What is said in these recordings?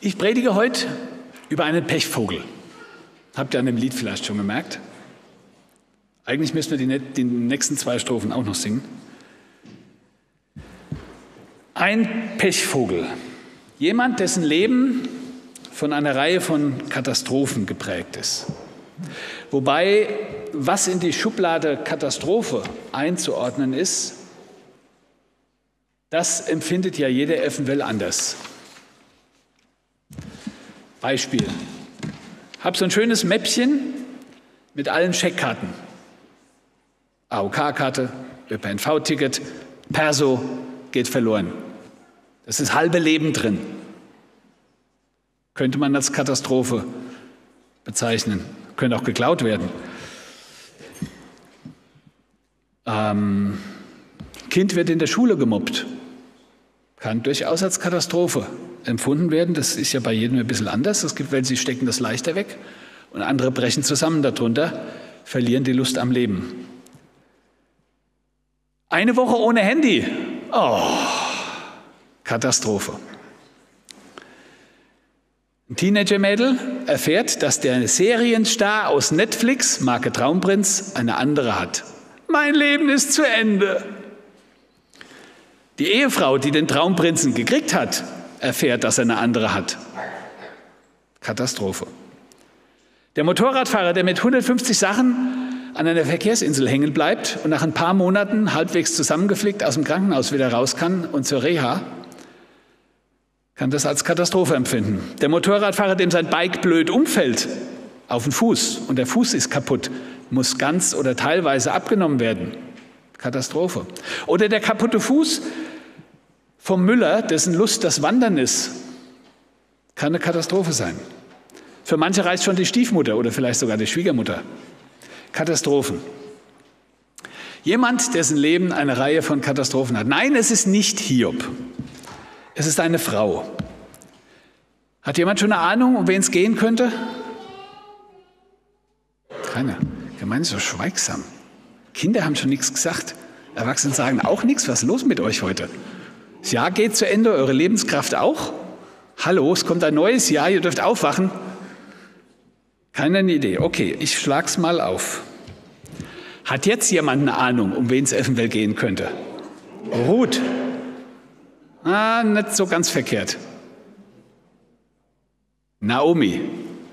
Ich predige heute über einen Pechvogel. Habt ihr an dem Lied vielleicht schon gemerkt? Eigentlich müssen wir die, die nächsten zwei Strophen auch noch singen. Ein Pechvogel. Jemand, dessen Leben von einer Reihe von Katastrophen geprägt ist. Wobei, was in die Schublade Katastrophe einzuordnen ist, das empfindet ja jeder eventuell anders. Beispiel. Hab so ein schönes Mäppchen mit allen Scheckkarten. AOK-Karte, ÖPNV-Ticket, Perso geht verloren. Das ist halbe Leben drin. Könnte man als Katastrophe bezeichnen. Könnte auch geklaut werden. Ähm, kind wird in der Schule gemobbt. Kann durchaus als Katastrophe empfunden werden. Das ist ja bei jedem ein bisschen anders. Es gibt welche, die stecken das leichter weg und andere brechen zusammen darunter, verlieren die Lust am Leben. Eine Woche ohne Handy. Oh, Katastrophe. Ein Teenager-Mädel erfährt, dass der Serienstar aus Netflix, Marke Traumprinz, eine andere hat. Mein Leben ist zu Ende. Die Ehefrau, die den Traumprinzen gekriegt hat, erfährt, dass er eine andere hat. Katastrophe. Der Motorradfahrer, der mit 150 Sachen an einer Verkehrsinsel hängen bleibt und nach ein paar Monaten halbwegs zusammengeflickt aus dem Krankenhaus wieder raus kann und zur Reha, kann das als Katastrophe empfinden. Der Motorradfahrer, dem sein Bike blöd umfällt, auf den Fuß und der Fuß ist kaputt, muss ganz oder teilweise abgenommen werden. Katastrophe. Oder der kaputte Fuß vom Müller, dessen Lust das Wandern ist, kann eine Katastrophe sein. Für manche reicht schon die Stiefmutter oder vielleicht sogar die Schwiegermutter. Katastrophen. Jemand, dessen Leben eine Reihe von Katastrophen hat. Nein, es ist nicht Hiob. Es ist eine Frau. Hat jemand schon eine Ahnung, um wen es gehen könnte? Keiner. Gemeinde ist so schweigsam. Kinder haben schon nichts gesagt. Erwachsene sagen auch nichts. Was ist los mit euch heute? Das Jahr geht zu Ende, eure Lebenskraft auch. Hallo, es kommt ein neues Jahr, ihr dürft aufwachen. Keine Idee. Okay, ich schlag's mal auf. Hat jetzt jemand eine Ahnung, um wen es eventuell gehen könnte? Ruth. Ah, nicht so ganz verkehrt. Naomi.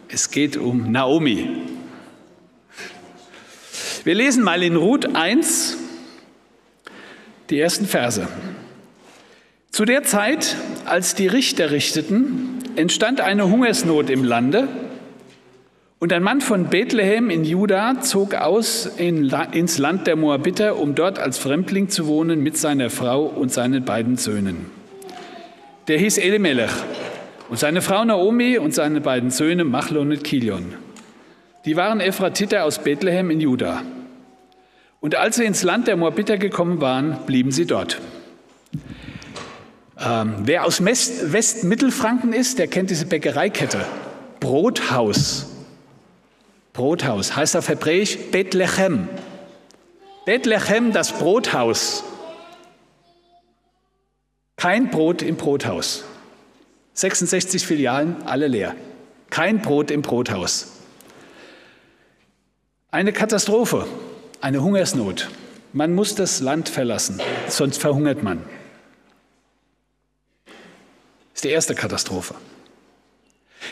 Es geht um Naomi. Wir lesen mal in Ruth 1 die ersten Verse. Zu der Zeit, als die Richter richteten, entstand eine Hungersnot im Lande und ein Mann von Bethlehem in Juda zog aus in, ins Land der Moabiter, um dort als Fremdling zu wohnen mit seiner Frau und seinen beiden Söhnen. Der hieß Elimelech und seine Frau Naomi und seine beiden Söhne Machlon und Kilion. Die waren Ephratiter aus Bethlehem in Juda. Und als sie ins Land der Moabiter gekommen waren, blieben sie dort. Ähm, wer aus Westmittelfranken ist, der kennt diese Bäckereikette. Brothaus. Brothaus heißt auf Hebräisch Bethlehem. Bethlehem, das Brothaus. Kein Brot im Brothaus. 66 Filialen, alle leer. Kein Brot im Brothaus. Eine Katastrophe, eine Hungersnot. Man muss das Land verlassen, sonst verhungert man. Das ist die erste Katastrophe.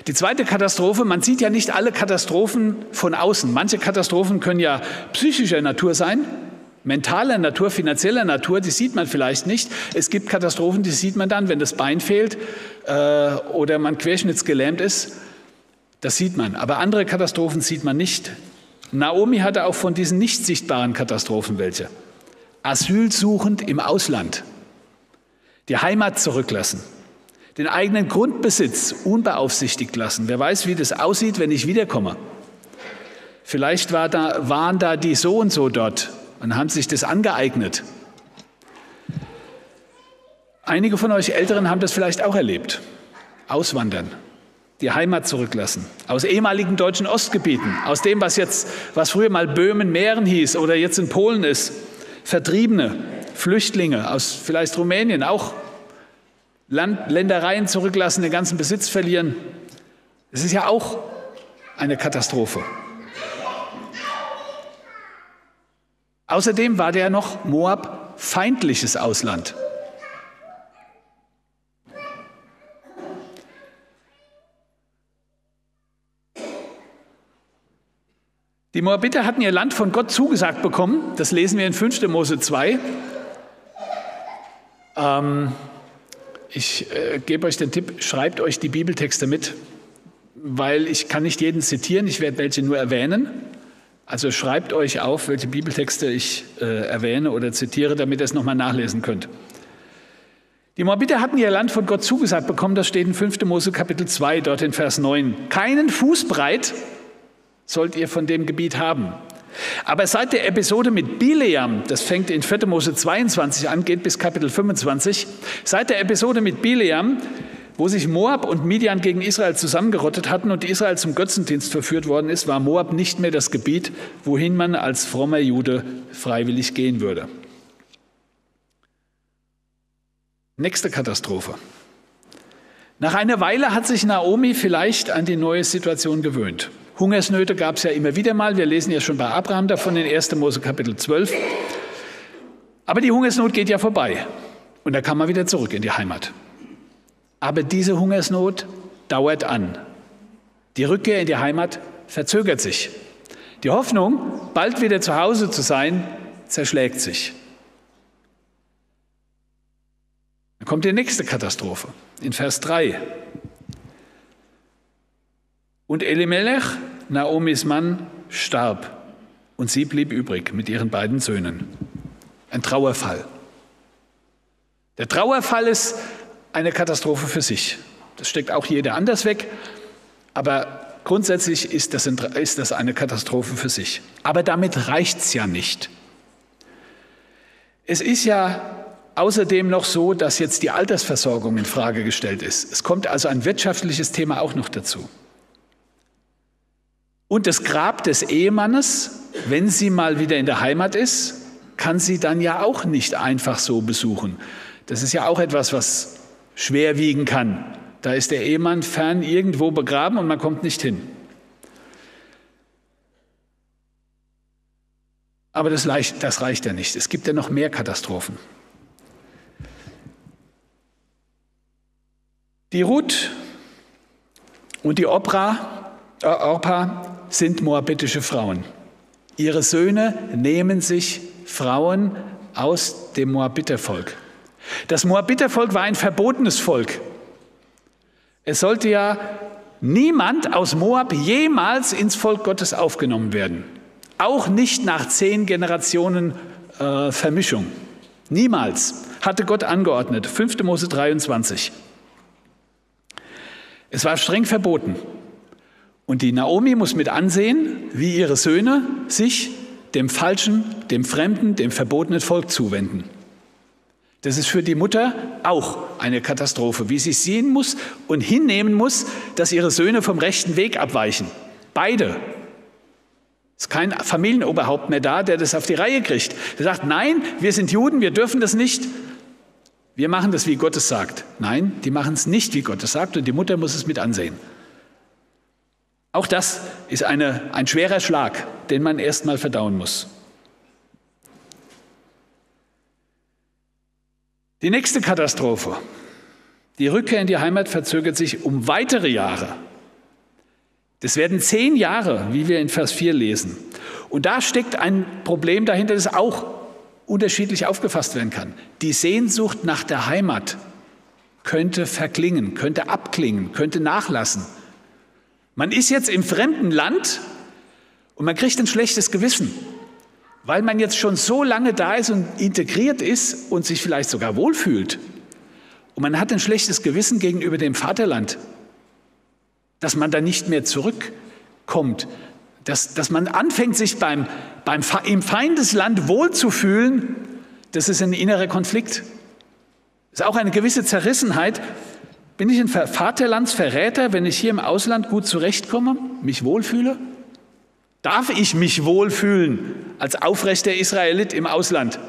Die zweite Katastrophe, man sieht ja nicht alle Katastrophen von außen. Manche Katastrophen können ja psychischer Natur sein, mentaler Natur, finanzieller Natur, die sieht man vielleicht nicht. Es gibt Katastrophen, die sieht man dann, wenn das Bein fehlt äh, oder man querschnittsgelähmt ist. Das sieht man. Aber andere Katastrophen sieht man nicht. Naomi hatte auch von diesen nicht sichtbaren Katastrophen welche. Asylsuchend im Ausland. Die Heimat zurücklassen. Den eigenen Grundbesitz unbeaufsichtigt lassen. Wer weiß, wie das aussieht, wenn ich wiederkomme. Vielleicht war da, waren da die so und so dort und haben sich das angeeignet. Einige von euch Älteren haben das vielleicht auch erlebt. Auswandern, die Heimat zurücklassen, aus ehemaligen deutschen Ostgebieten, aus dem, was jetzt, was früher mal Böhmen, Mähren hieß oder jetzt in Polen ist, Vertriebene, Flüchtlinge aus vielleicht Rumänien auch Land, Ländereien zurücklassen, den ganzen Besitz verlieren. Es ist ja auch eine Katastrophe. Außerdem war der noch Moab feindliches Ausland. Die Moabiter hatten ihr Land von Gott zugesagt bekommen. Das lesen wir in 5. Mose 2. Ähm, ich äh, gebe euch den Tipp, schreibt euch die Bibeltexte mit, weil ich kann nicht jeden zitieren, ich werde welche nur erwähnen. Also schreibt euch auf, welche Bibeltexte ich äh, erwähne oder zitiere, damit ihr es nochmal nachlesen könnt. Die Moabiter hatten ihr Land von Gott zugesagt bekommen, das steht in 5. Mose Kapitel 2, dort in Vers 9. Keinen Fußbreit sollt ihr von dem Gebiet haben. Aber seit der Episode mit Bileam, das fängt in 4. Mose 22 an, geht bis Kapitel 25, seit der Episode mit Bileam, wo sich Moab und Midian gegen Israel zusammengerottet hatten und Israel zum Götzendienst verführt worden ist, war Moab nicht mehr das Gebiet, wohin man als frommer Jude freiwillig gehen würde. Nächste Katastrophe. Nach einer Weile hat sich Naomi vielleicht an die neue Situation gewöhnt. Hungersnöte gab es ja immer wieder mal. Wir lesen ja schon bei Abraham davon in 1. Mose Kapitel 12. Aber die Hungersnot geht ja vorbei. Und da kann man wieder zurück in die Heimat. Aber diese Hungersnot dauert an. Die Rückkehr in die Heimat verzögert sich. Die Hoffnung, bald wieder zu Hause zu sein, zerschlägt sich. Dann kommt die nächste Katastrophe in Vers 3. Und Elimelech, Naomis Mann, starb und sie blieb übrig mit ihren beiden Söhnen. Ein Trauerfall. Der Trauerfall ist eine Katastrophe für sich. Das steckt auch jeder anders weg, aber grundsätzlich ist das, ist das eine Katastrophe für sich. Aber damit reicht es ja nicht. Es ist ja außerdem noch so, dass jetzt die Altersversorgung in Frage gestellt ist. Es kommt also ein wirtschaftliches Thema auch noch dazu. Und das Grab des Ehemannes, wenn sie mal wieder in der Heimat ist, kann sie dann ja auch nicht einfach so besuchen. Das ist ja auch etwas, was schwer wiegen kann. Da ist der Ehemann fern irgendwo begraben und man kommt nicht hin. Aber das reicht, das reicht ja nicht. Es gibt ja noch mehr Katastrophen. Die Ruth und die Opra, äh, Orpa sind moabitische Frauen. Ihre Söhne nehmen sich Frauen aus dem Moabitervolk. Das Moabitervolk war ein verbotenes Volk. Es sollte ja niemand aus Moab jemals ins Volk Gottes aufgenommen werden. Auch nicht nach zehn Generationen äh, Vermischung. Niemals hatte Gott angeordnet. 5. Mose 23. Es war streng verboten. Und die Naomi muss mit ansehen, wie ihre Söhne sich dem falschen, dem fremden, dem verbotenen Volk zuwenden. Das ist für die Mutter auch eine Katastrophe, wie sie sehen muss und hinnehmen muss, dass ihre Söhne vom rechten Weg abweichen. Beide. Es ist kein Familienoberhaupt mehr da, der das auf die Reihe kriegt. Der sagt, nein, wir sind Juden, wir dürfen das nicht. Wir machen das, wie Gott es sagt. Nein, die machen es nicht, wie Gott es sagt und die Mutter muss es mit ansehen. Auch das ist eine, ein schwerer Schlag, den man erst mal verdauen muss. Die nächste Katastrophe. Die Rückkehr in die Heimat verzögert sich um weitere Jahre. Das werden zehn Jahre, wie wir in Vers 4 lesen. Und da steckt ein Problem dahinter, das auch unterschiedlich aufgefasst werden kann. Die Sehnsucht nach der Heimat könnte verklingen, könnte abklingen, könnte nachlassen. Man ist jetzt im fremden Land und man kriegt ein schlechtes Gewissen, weil man jetzt schon so lange da ist und integriert ist und sich vielleicht sogar wohlfühlt. Und man hat ein schlechtes Gewissen gegenüber dem Vaterland, dass man da nicht mehr zurückkommt, dass, dass man anfängt, sich beim, beim, im Feindesland wohlzufühlen. Das ist ein innerer Konflikt. Das ist auch eine gewisse Zerrissenheit, bin ich ein Vaterlandsverräter, wenn ich hier im Ausland gut zurechtkomme, mich wohlfühle? Darf ich mich wohlfühlen als aufrechter Israelit im Ausland?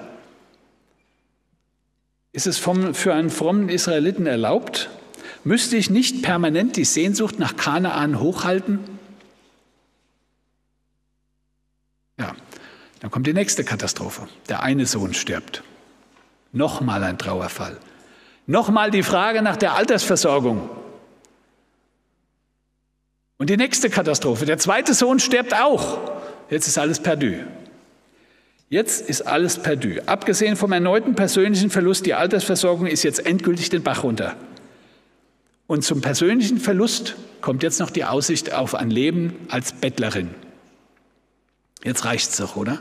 Ist es vom, für einen frommen Israeliten erlaubt? Müsste ich nicht permanent die Sehnsucht nach Kanaan hochhalten? Ja, dann kommt die nächste Katastrophe. Der eine Sohn stirbt. Nochmal ein Trauerfall. Nochmal die Frage nach der Altersversorgung. Und die nächste Katastrophe. Der zweite Sohn stirbt auch. Jetzt ist alles perdu. Jetzt ist alles perdu. Abgesehen vom erneuten persönlichen Verlust, die Altersversorgung ist jetzt endgültig den Bach runter. Und zum persönlichen Verlust kommt jetzt noch die Aussicht auf ein Leben als Bettlerin. Jetzt reicht's doch, oder?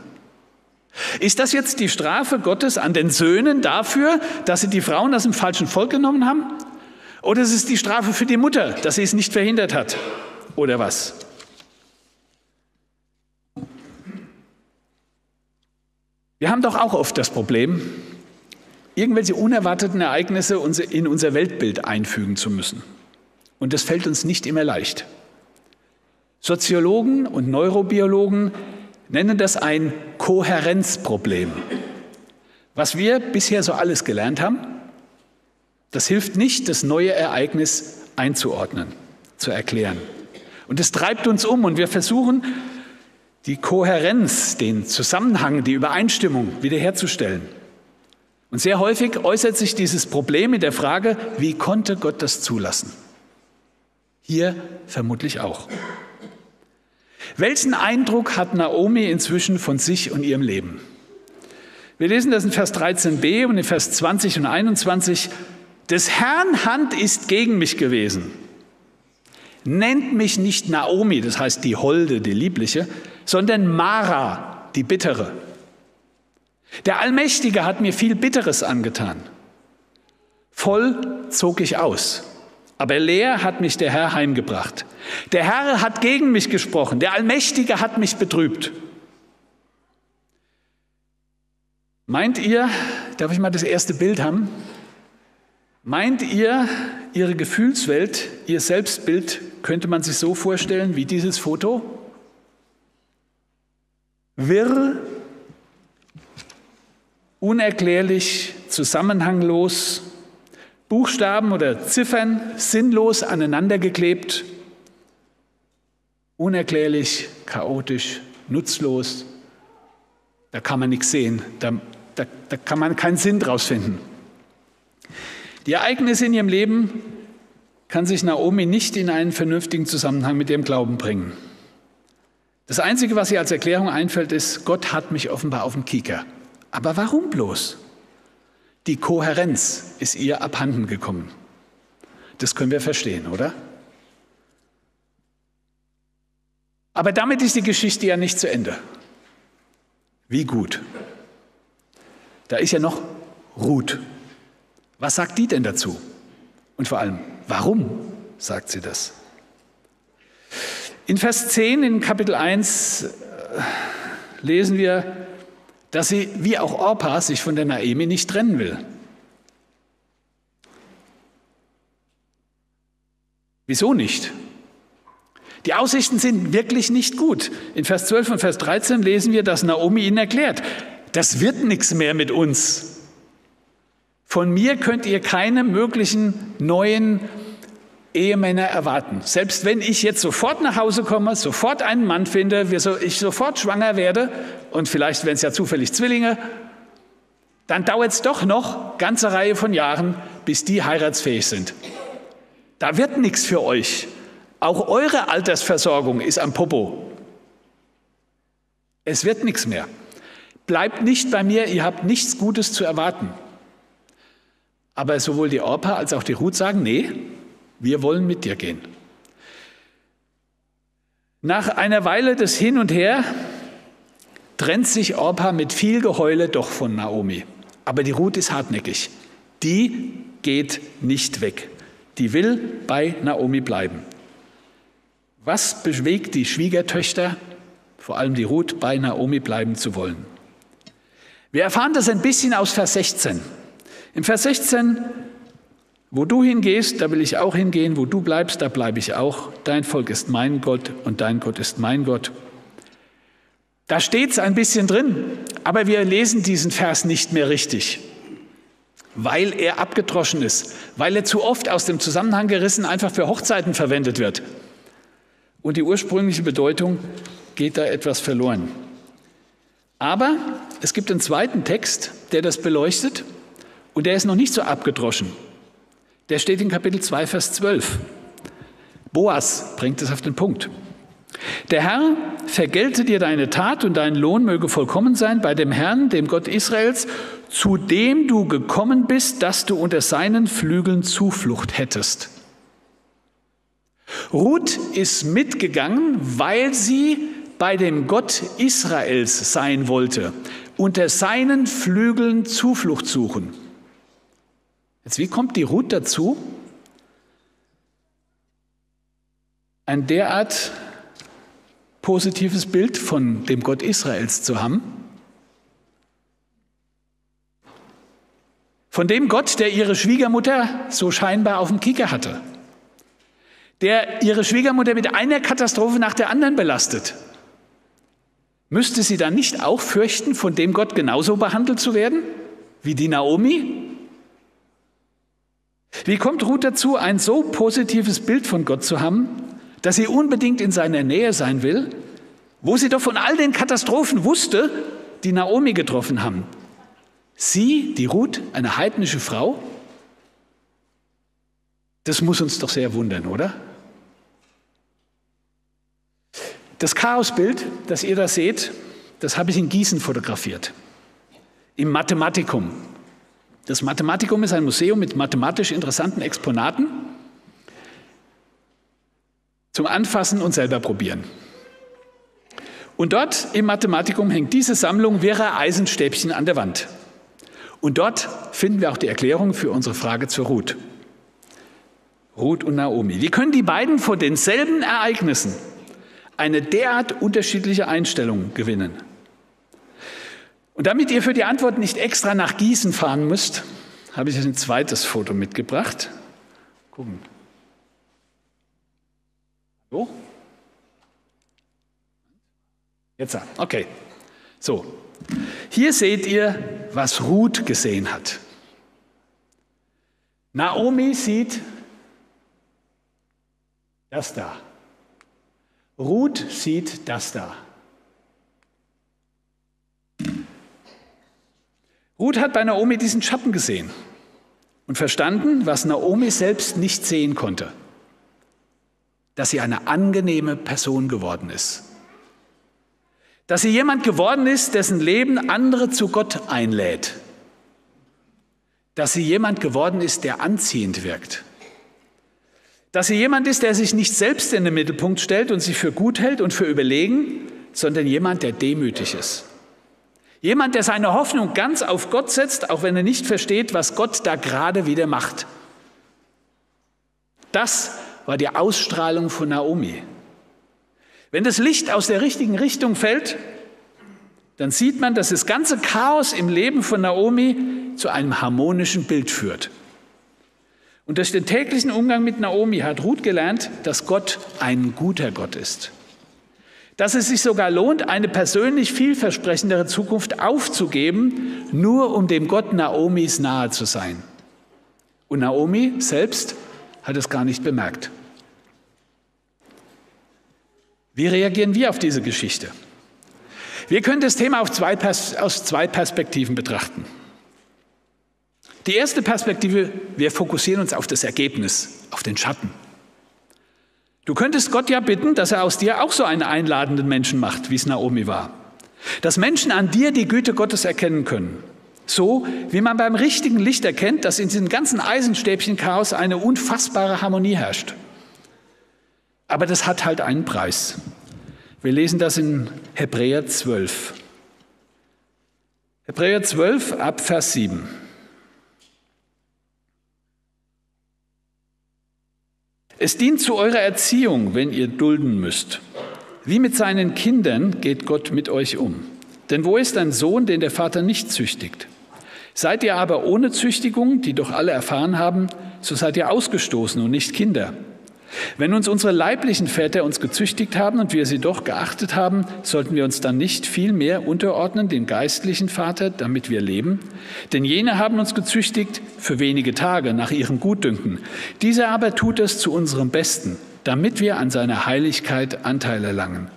Ist das jetzt die Strafe Gottes an den Söhnen dafür, dass sie die Frauen aus dem falschen Volk genommen haben? Oder ist es die Strafe für die Mutter, dass sie es nicht verhindert hat? Oder was? Wir haben doch auch oft das Problem, irgendwelche unerwarteten Ereignisse in unser Weltbild einfügen zu müssen. Und das fällt uns nicht immer leicht. Soziologen und Neurobiologen nennen das ein Kohärenzproblem. Was wir bisher so alles gelernt haben, das hilft nicht, das neue Ereignis einzuordnen, zu erklären. Und es treibt uns um und wir versuchen, die Kohärenz, den Zusammenhang, die Übereinstimmung wiederherzustellen. Und sehr häufig äußert sich dieses Problem in der Frage, wie konnte Gott das zulassen? Hier vermutlich auch. Welchen Eindruck hat Naomi inzwischen von sich und ihrem Leben? Wir lesen das in Vers 13b und in Vers 20 und 21. Des Herrn Hand ist gegen mich gewesen. Nennt mich nicht Naomi, das heißt die Holde, die Liebliche, sondern Mara, die Bittere. Der Allmächtige hat mir viel Bitteres angetan. Voll zog ich aus, aber leer hat mich der Herr heimgebracht. Der Herr hat gegen mich gesprochen, der Allmächtige hat mich betrübt. Meint ihr, darf ich mal das erste Bild haben? Meint ihr, Ihre Gefühlswelt, Ihr Selbstbild könnte man sich so vorstellen wie dieses Foto? Wirr, unerklärlich, zusammenhanglos, Buchstaben oder Ziffern sinnlos aneinandergeklebt, unerklärlich, chaotisch, nutzlos. Da kann man nichts sehen, da, da, da kann man keinen Sinn draus finden. Die Ereignisse in ihrem Leben kann sich Naomi nicht in einen vernünftigen Zusammenhang mit ihrem Glauben bringen. Das Einzige, was ihr als Erklärung einfällt, ist, Gott hat mich offenbar auf dem Kieker. Aber warum bloß? Die Kohärenz ist ihr abhanden gekommen. Das können wir verstehen, oder? Aber damit ist die Geschichte ja nicht zu Ende. Wie gut. Da ist ja noch Ruth. Was sagt die denn dazu? Und vor allem, warum sagt sie das? In Vers 10 in Kapitel 1 äh, lesen wir, dass sie, wie auch Orpa, sich von der Naemi nicht trennen will. Wieso nicht? Die Aussichten sind wirklich nicht gut. In Vers 12 und Vers 13 lesen wir, dass Naomi ihnen erklärt, das wird nichts mehr mit uns. Von mir könnt ihr keine möglichen neuen Ehemänner erwarten. Selbst wenn ich jetzt sofort nach Hause komme, sofort einen Mann finde, ich sofort schwanger werde und vielleicht werden es ja zufällig Zwillinge, dann dauert es doch noch ganze Reihe von Jahren, bis die heiratsfähig sind. Da wird nichts für euch. Auch eure Altersversorgung ist am Popo. Es wird nichts mehr. Bleibt nicht bei mir, ihr habt nichts Gutes zu erwarten. Aber sowohl die Orpa als auch die Ruth sagen, nee, wir wollen mit dir gehen. Nach einer Weile des Hin und Her trennt sich Orpa mit viel Geheule doch von Naomi. Aber die Ruth ist hartnäckig. Die geht nicht weg. Die will bei Naomi bleiben. Was bewegt die Schwiegertöchter, vor allem die Ruth, bei Naomi bleiben zu wollen? Wir erfahren das ein bisschen aus Vers 16. Im Vers 16 wo du hingehst, da will ich auch hingehen, wo du bleibst, da bleibe ich auch. Dein Volk ist mein Gott und dein Gott ist mein Gott. Da steht es ein bisschen drin, aber wir lesen diesen Vers nicht mehr richtig. weil er abgedroschen ist, weil er zu oft aus dem Zusammenhang gerissen einfach für Hochzeiten verwendet wird. Und die ursprüngliche Bedeutung geht da etwas verloren. Aber es gibt einen zweiten Text, der das beleuchtet und der ist noch nicht so abgedroschen. Der steht in Kapitel 2, Vers 12. Boas bringt es auf den Punkt. Der Herr vergelte dir deine Tat und dein Lohn möge vollkommen sein bei dem Herrn, dem Gott Israels, zu dem du gekommen bist, dass du unter seinen Flügeln Zuflucht hättest. Ruth ist mitgegangen, weil sie bei dem Gott Israels sein wollte, unter seinen Flügeln Zuflucht suchen. Jetzt, wie kommt die Ruth dazu, ein derart positives Bild von dem Gott Israels zu haben? Von dem Gott, der ihre Schwiegermutter so scheinbar auf dem Kicker hatte. Der ihre Schwiegermutter mit einer Katastrophe nach der anderen belastet. Müsste sie dann nicht auch fürchten, von dem Gott genauso behandelt zu werden wie die Naomi? Wie kommt Ruth dazu, ein so positives Bild von Gott zu haben, dass sie unbedingt in seiner Nähe sein will, wo sie doch von all den Katastrophen wusste, die Naomi getroffen haben? Sie, die Ruth, eine heidnische Frau? Das muss uns doch sehr wundern, oder? Das Chaosbild, das ihr da seht, das habe ich in Gießen fotografiert, im Mathematikum. Das Mathematikum ist ein Museum mit mathematisch interessanten Exponaten zum Anfassen und selber probieren. Und dort im Mathematikum hängt diese Sammlung wirrer Eisenstäbchen an der Wand. Und dort finden wir auch die Erklärung für unsere Frage zur Ruth. Ruth und Naomi. Wie können die beiden vor denselben Ereignissen eine derart unterschiedliche Einstellung gewinnen? Und damit ihr für die Antwort nicht extra nach Gießen fahren müsst, habe ich ein zweites Foto mitgebracht. Gucken. So? Jetzt, okay. So, hier seht ihr, was Ruth gesehen hat. Naomi sieht das da. Ruth sieht das da. Ruth hat bei Naomi diesen Schatten gesehen und verstanden, was Naomi selbst nicht sehen konnte, dass sie eine angenehme Person geworden ist, dass sie jemand geworden ist, dessen Leben andere zu Gott einlädt, dass sie jemand geworden ist, der anziehend wirkt, dass sie jemand ist, der sich nicht selbst in den Mittelpunkt stellt und sich für gut hält und für überlegen, sondern jemand, der demütig ist. Jemand, der seine Hoffnung ganz auf Gott setzt, auch wenn er nicht versteht, was Gott da gerade wieder macht. Das war die Ausstrahlung von Naomi. Wenn das Licht aus der richtigen Richtung fällt, dann sieht man, dass das ganze Chaos im Leben von Naomi zu einem harmonischen Bild führt. Und durch den täglichen Umgang mit Naomi hat Ruth gelernt, dass Gott ein guter Gott ist dass es sich sogar lohnt, eine persönlich vielversprechendere Zukunft aufzugeben, nur um dem Gott Naomis nahe zu sein. Und Naomi selbst hat es gar nicht bemerkt. Wie reagieren wir auf diese Geschichte? Wir können das Thema zwei aus zwei Perspektiven betrachten. Die erste Perspektive, wir fokussieren uns auf das Ergebnis, auf den Schatten. Du könntest Gott ja bitten, dass er aus dir auch so einen einladenden Menschen macht, wie es Naomi war. Dass Menschen an dir die Güte Gottes erkennen können. So wie man beim richtigen Licht erkennt, dass in diesem ganzen Eisenstäbchen-Chaos eine unfassbare Harmonie herrscht. Aber das hat halt einen Preis. Wir lesen das in Hebräer 12. Hebräer 12 ab Vers 7. Es dient zu eurer Erziehung, wenn ihr dulden müsst. Wie mit seinen Kindern geht Gott mit euch um. Denn wo ist ein Sohn, den der Vater nicht züchtigt? Seid ihr aber ohne Züchtigung, die doch alle erfahren haben, so seid ihr ausgestoßen und nicht Kinder. Wenn uns unsere leiblichen Väter uns gezüchtigt haben und wir sie doch geachtet haben, sollten wir uns dann nicht viel mehr unterordnen dem geistlichen Vater, damit wir leben? Denn jene haben uns gezüchtigt für wenige Tage nach ihrem Gutdünken. Dieser aber tut es zu unserem Besten, damit wir an seiner Heiligkeit Anteil erlangen.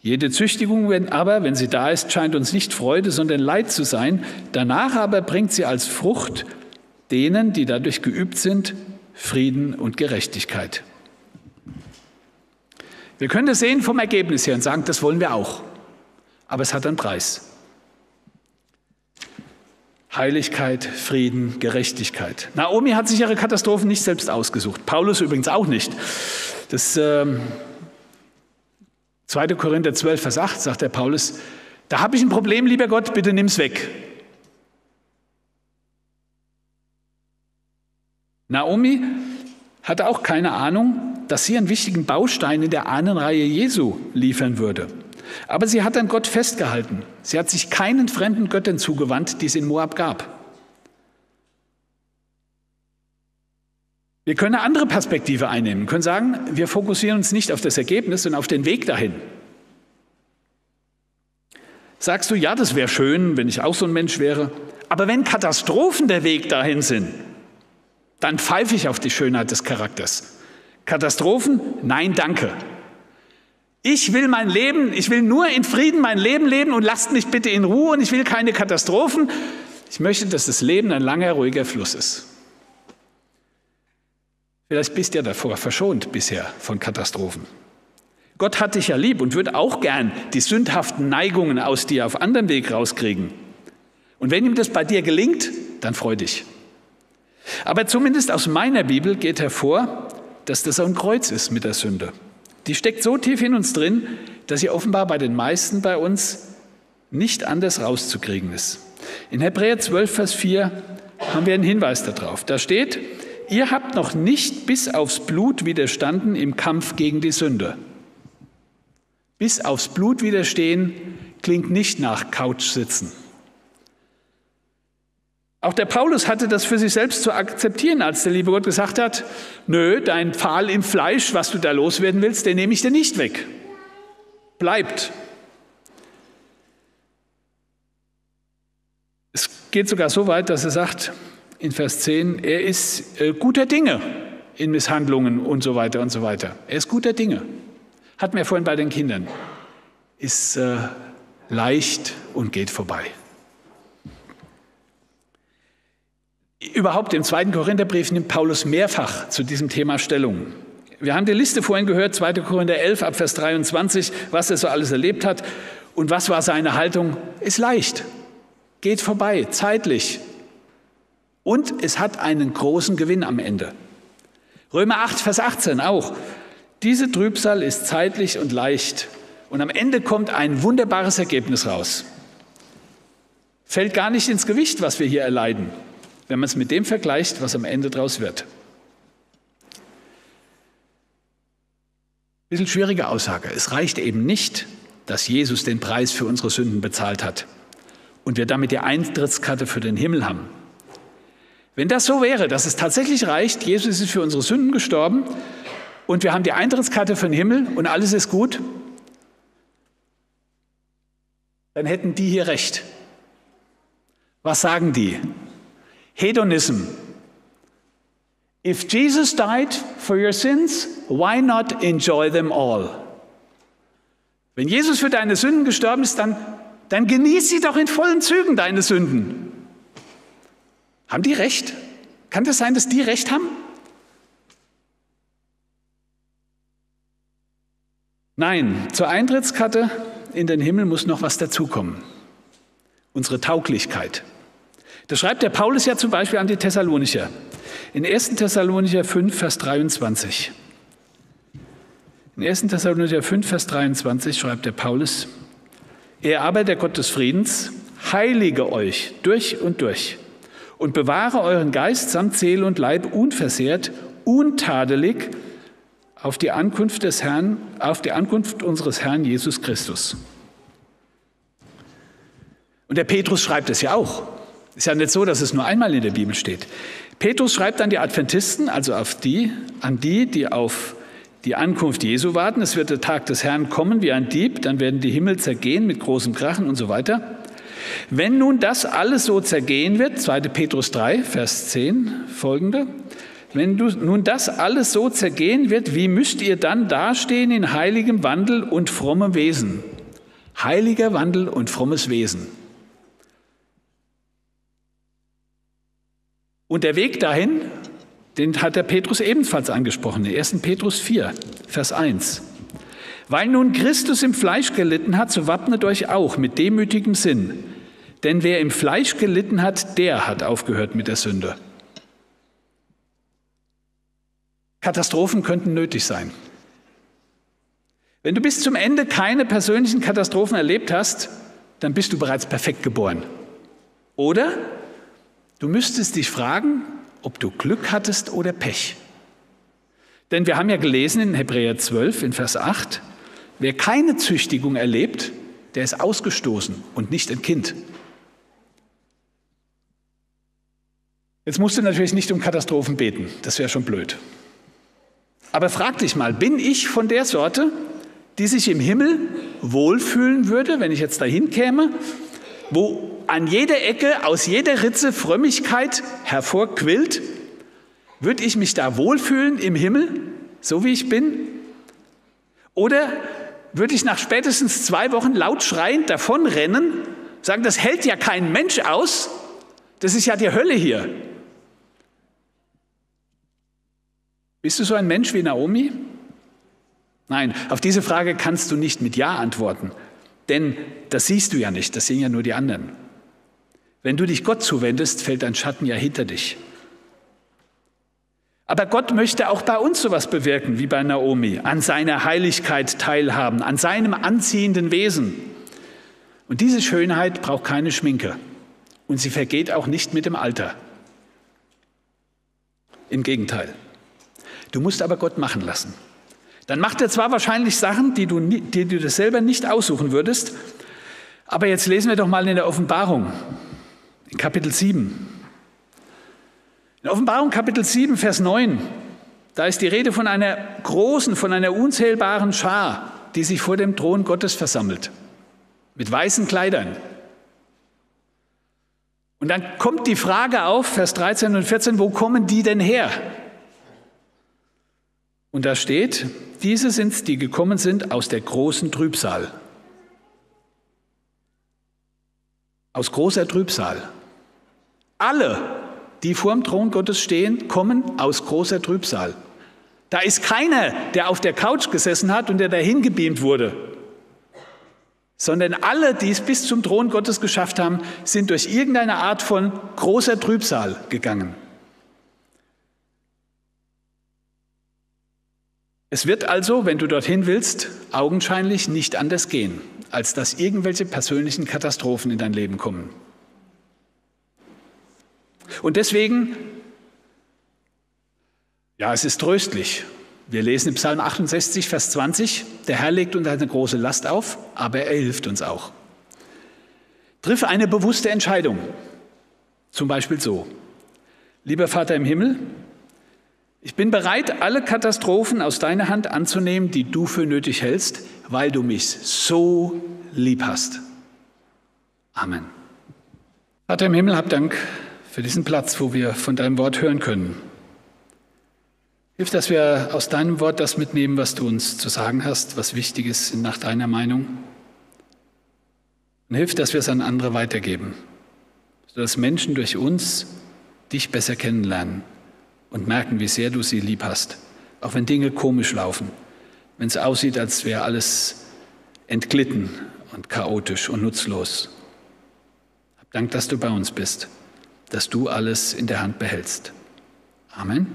Jede Züchtigung aber, wenn sie da ist, scheint uns nicht Freude, sondern Leid zu sein. Danach aber bringt sie als Frucht denen, die dadurch geübt sind, Frieden und Gerechtigkeit. Wir können das sehen vom Ergebnis her und sagen, das wollen wir auch. Aber es hat einen Preis. Heiligkeit, Frieden, Gerechtigkeit. Naomi hat sich ihre Katastrophen nicht selbst ausgesucht. Paulus übrigens auch nicht. Das ähm, 2. Korinther 12, Vers 8 sagt der Paulus, da habe ich ein Problem, lieber Gott, bitte nimm's weg. Naomi hatte auch keine Ahnung, dass sie einen wichtigen Baustein in der Ahnenreihe Jesu liefern würde. Aber sie hat an Gott festgehalten. Sie hat sich keinen fremden Göttern zugewandt, die es in Moab gab. Wir können eine andere Perspektive einnehmen, können sagen, wir fokussieren uns nicht auf das Ergebnis, sondern auf den Weg dahin. Sagst du, ja, das wäre schön, wenn ich auch so ein Mensch wäre, aber wenn Katastrophen der Weg dahin sind, dann pfeife ich auf die Schönheit des Charakters. Katastrophen? Nein, danke. Ich will mein Leben, ich will nur in Frieden mein Leben leben und lasst mich bitte in Ruhe und ich will keine Katastrophen. Ich möchte, dass das Leben ein langer, ruhiger Fluss ist. Vielleicht bist du ja davor verschont bisher von Katastrophen. Gott hat dich ja lieb und würde auch gern die sündhaften Neigungen aus dir auf anderem Weg rauskriegen. Und wenn ihm das bei dir gelingt, dann freu dich. Aber zumindest aus meiner Bibel geht hervor, dass das ein Kreuz ist mit der Sünde. Die steckt so tief in uns drin, dass sie offenbar bei den meisten bei uns nicht anders rauszukriegen ist. In Hebräer 12, Vers 4 haben wir einen Hinweis darauf. Da steht, ihr habt noch nicht bis aufs Blut widerstanden im Kampf gegen die Sünde. Bis aufs Blut widerstehen klingt nicht nach Couch sitzen. Auch der Paulus hatte das für sich selbst zu akzeptieren, als der liebe Gott gesagt hat, nö, dein Pfahl im Fleisch, was du da loswerden willst, den nehme ich dir nicht weg. Bleibt. Es geht sogar so weit, dass er sagt, in Vers 10, er ist äh, guter Dinge in Misshandlungen und so weiter und so weiter. Er ist guter Dinge. Hatten wir vorhin bei den Kindern. Ist äh, leicht und geht vorbei. Überhaupt im zweiten Korintherbrief nimmt Paulus mehrfach zu diesem Thema Stellung. Wir haben die Liste vorhin gehört, 2. Korinther 11 ab Vers 23, was er so alles erlebt hat. Und was war seine Haltung? Ist leicht, geht vorbei, zeitlich, und es hat einen großen Gewinn am Ende. Römer 8, Vers 18 auch. Diese Trübsal ist zeitlich und leicht. Und am Ende kommt ein wunderbares Ergebnis raus. Fällt gar nicht ins Gewicht, was wir hier erleiden, wenn man es mit dem vergleicht, was am Ende draus wird. Bisschen schwierige Aussage. Es reicht eben nicht, dass Jesus den Preis für unsere Sünden bezahlt hat und wir damit die Eintrittskarte für den Himmel haben. Wenn das so wäre, dass es tatsächlich reicht, Jesus ist für unsere Sünden gestorben und wir haben die Eintrittskarte für den Himmel und alles ist gut, dann hätten die hier recht. Was sagen die? Hedonism. If Jesus died for your sins, why not enjoy them all? Wenn Jesus für deine Sünden gestorben ist, dann, dann genieß sie doch in vollen Zügen, deine Sünden. Haben die recht? Kann das sein, dass die recht haben? Nein, zur Eintrittskarte in den Himmel muss noch was dazukommen. Unsere Tauglichkeit. Das schreibt der Paulus ja zum Beispiel an die Thessalonicher. In 1. Thessalonicher 5, Vers 23. In 1. Thessalonicher 5, Vers 23 schreibt der Paulus, er aber, der Gott des Friedens, heilige euch durch und durch und bewahre euren Geist samt Seele und Leib unversehrt, untadelig auf die Ankunft des Herrn, auf die Ankunft unseres Herrn Jesus Christus. Und der Petrus schreibt es ja auch. Ist ja nicht so, dass es nur einmal in der Bibel steht. Petrus schreibt an die Adventisten, also auf die, an die, die auf die Ankunft Jesu warten. Es wird der Tag des Herrn kommen wie ein Dieb, dann werden die Himmel zergehen mit großem Krachen und so weiter. Wenn nun das alles so zergehen wird, 2. Petrus 3, Vers 10 folgende, wenn du, nun das alles so zergehen wird, wie müsst ihr dann dastehen in heiligem Wandel und frommem Wesen? Heiliger Wandel und frommes Wesen. Und der Weg dahin, den hat der Petrus ebenfalls angesprochen, in 1. Petrus 4, Vers 1. Weil nun Christus im Fleisch gelitten hat, so wappnet euch auch mit demütigem Sinn. Denn wer im Fleisch gelitten hat, der hat aufgehört mit der Sünde. Katastrophen könnten nötig sein. Wenn du bis zum Ende keine persönlichen Katastrophen erlebt hast, dann bist du bereits perfekt geboren. Oder du müsstest dich fragen, ob du Glück hattest oder Pech. Denn wir haben ja gelesen in Hebräer 12 in Vers 8, wer keine Züchtigung erlebt, der ist ausgestoßen und nicht ein Kind. Jetzt musst du natürlich nicht um Katastrophen beten, das wäre schon blöd. Aber frag dich mal, bin ich von der Sorte, die sich im Himmel wohlfühlen würde, wenn ich jetzt dahin käme, wo an jeder Ecke, aus jeder Ritze Frömmigkeit hervorquillt? Würde ich mich da wohlfühlen im Himmel, so wie ich bin? Oder würde ich nach spätestens zwei Wochen laut schreiend davonrennen, sagen, das hält ja kein Mensch aus, das ist ja die Hölle hier. Bist du so ein Mensch wie Naomi? Nein, auf diese Frage kannst du nicht mit Ja antworten, denn das siehst du ja nicht, das sehen ja nur die anderen. Wenn du dich Gott zuwendest, fällt dein Schatten ja hinter dich. Aber Gott möchte auch bei uns sowas bewirken wie bei Naomi, an seiner Heiligkeit teilhaben, an seinem anziehenden Wesen. Und diese Schönheit braucht keine Schminke und sie vergeht auch nicht mit dem Alter. Im Gegenteil. Du musst aber Gott machen lassen. Dann macht er zwar wahrscheinlich Sachen, die du, die du das selber nicht aussuchen würdest, aber jetzt lesen wir doch mal in der Offenbarung, in Kapitel 7. In Offenbarung Kapitel 7, Vers 9, da ist die Rede von einer großen, von einer unzählbaren Schar, die sich vor dem Thron Gottes versammelt, mit weißen Kleidern. Und dann kommt die Frage auf, Vers 13 und 14, wo kommen die denn her? Und da steht, diese sind es, die gekommen sind aus der großen Trübsal. Aus großer Trübsal. Alle, die vor dem Thron Gottes stehen, kommen aus großer Trübsal. Da ist keiner, der auf der Couch gesessen hat und der dahin gebeamt wurde, sondern alle, die es bis zum Thron Gottes geschafft haben, sind durch irgendeine Art von großer Trübsal gegangen. Es wird also, wenn du dorthin willst, augenscheinlich nicht anders gehen, als dass irgendwelche persönlichen Katastrophen in dein Leben kommen. Und deswegen, ja, es ist tröstlich. Wir lesen im Psalm 68, Vers 20, der Herr legt uns eine große Last auf, aber er hilft uns auch. Triff eine bewusste Entscheidung, zum Beispiel so. Lieber Vater im Himmel, ich bin bereit, alle Katastrophen aus deiner Hand anzunehmen, die du für nötig hältst, weil du mich so lieb hast. Amen. Vater im Himmel, hab Dank für diesen Platz, wo wir von deinem Wort hören können. Hilf, dass wir aus deinem Wort das mitnehmen, was du uns zu sagen hast, was wichtig ist nach deiner Meinung. Und hilf, dass wir es an andere weitergeben, sodass Menschen durch uns dich besser kennenlernen und merken, wie sehr du sie lieb hast. Auch wenn Dinge komisch laufen, wenn es aussieht, als wäre alles entglitten und chaotisch und nutzlos. Hab Dank, dass du bei uns bist, dass du alles in der Hand behältst. Amen.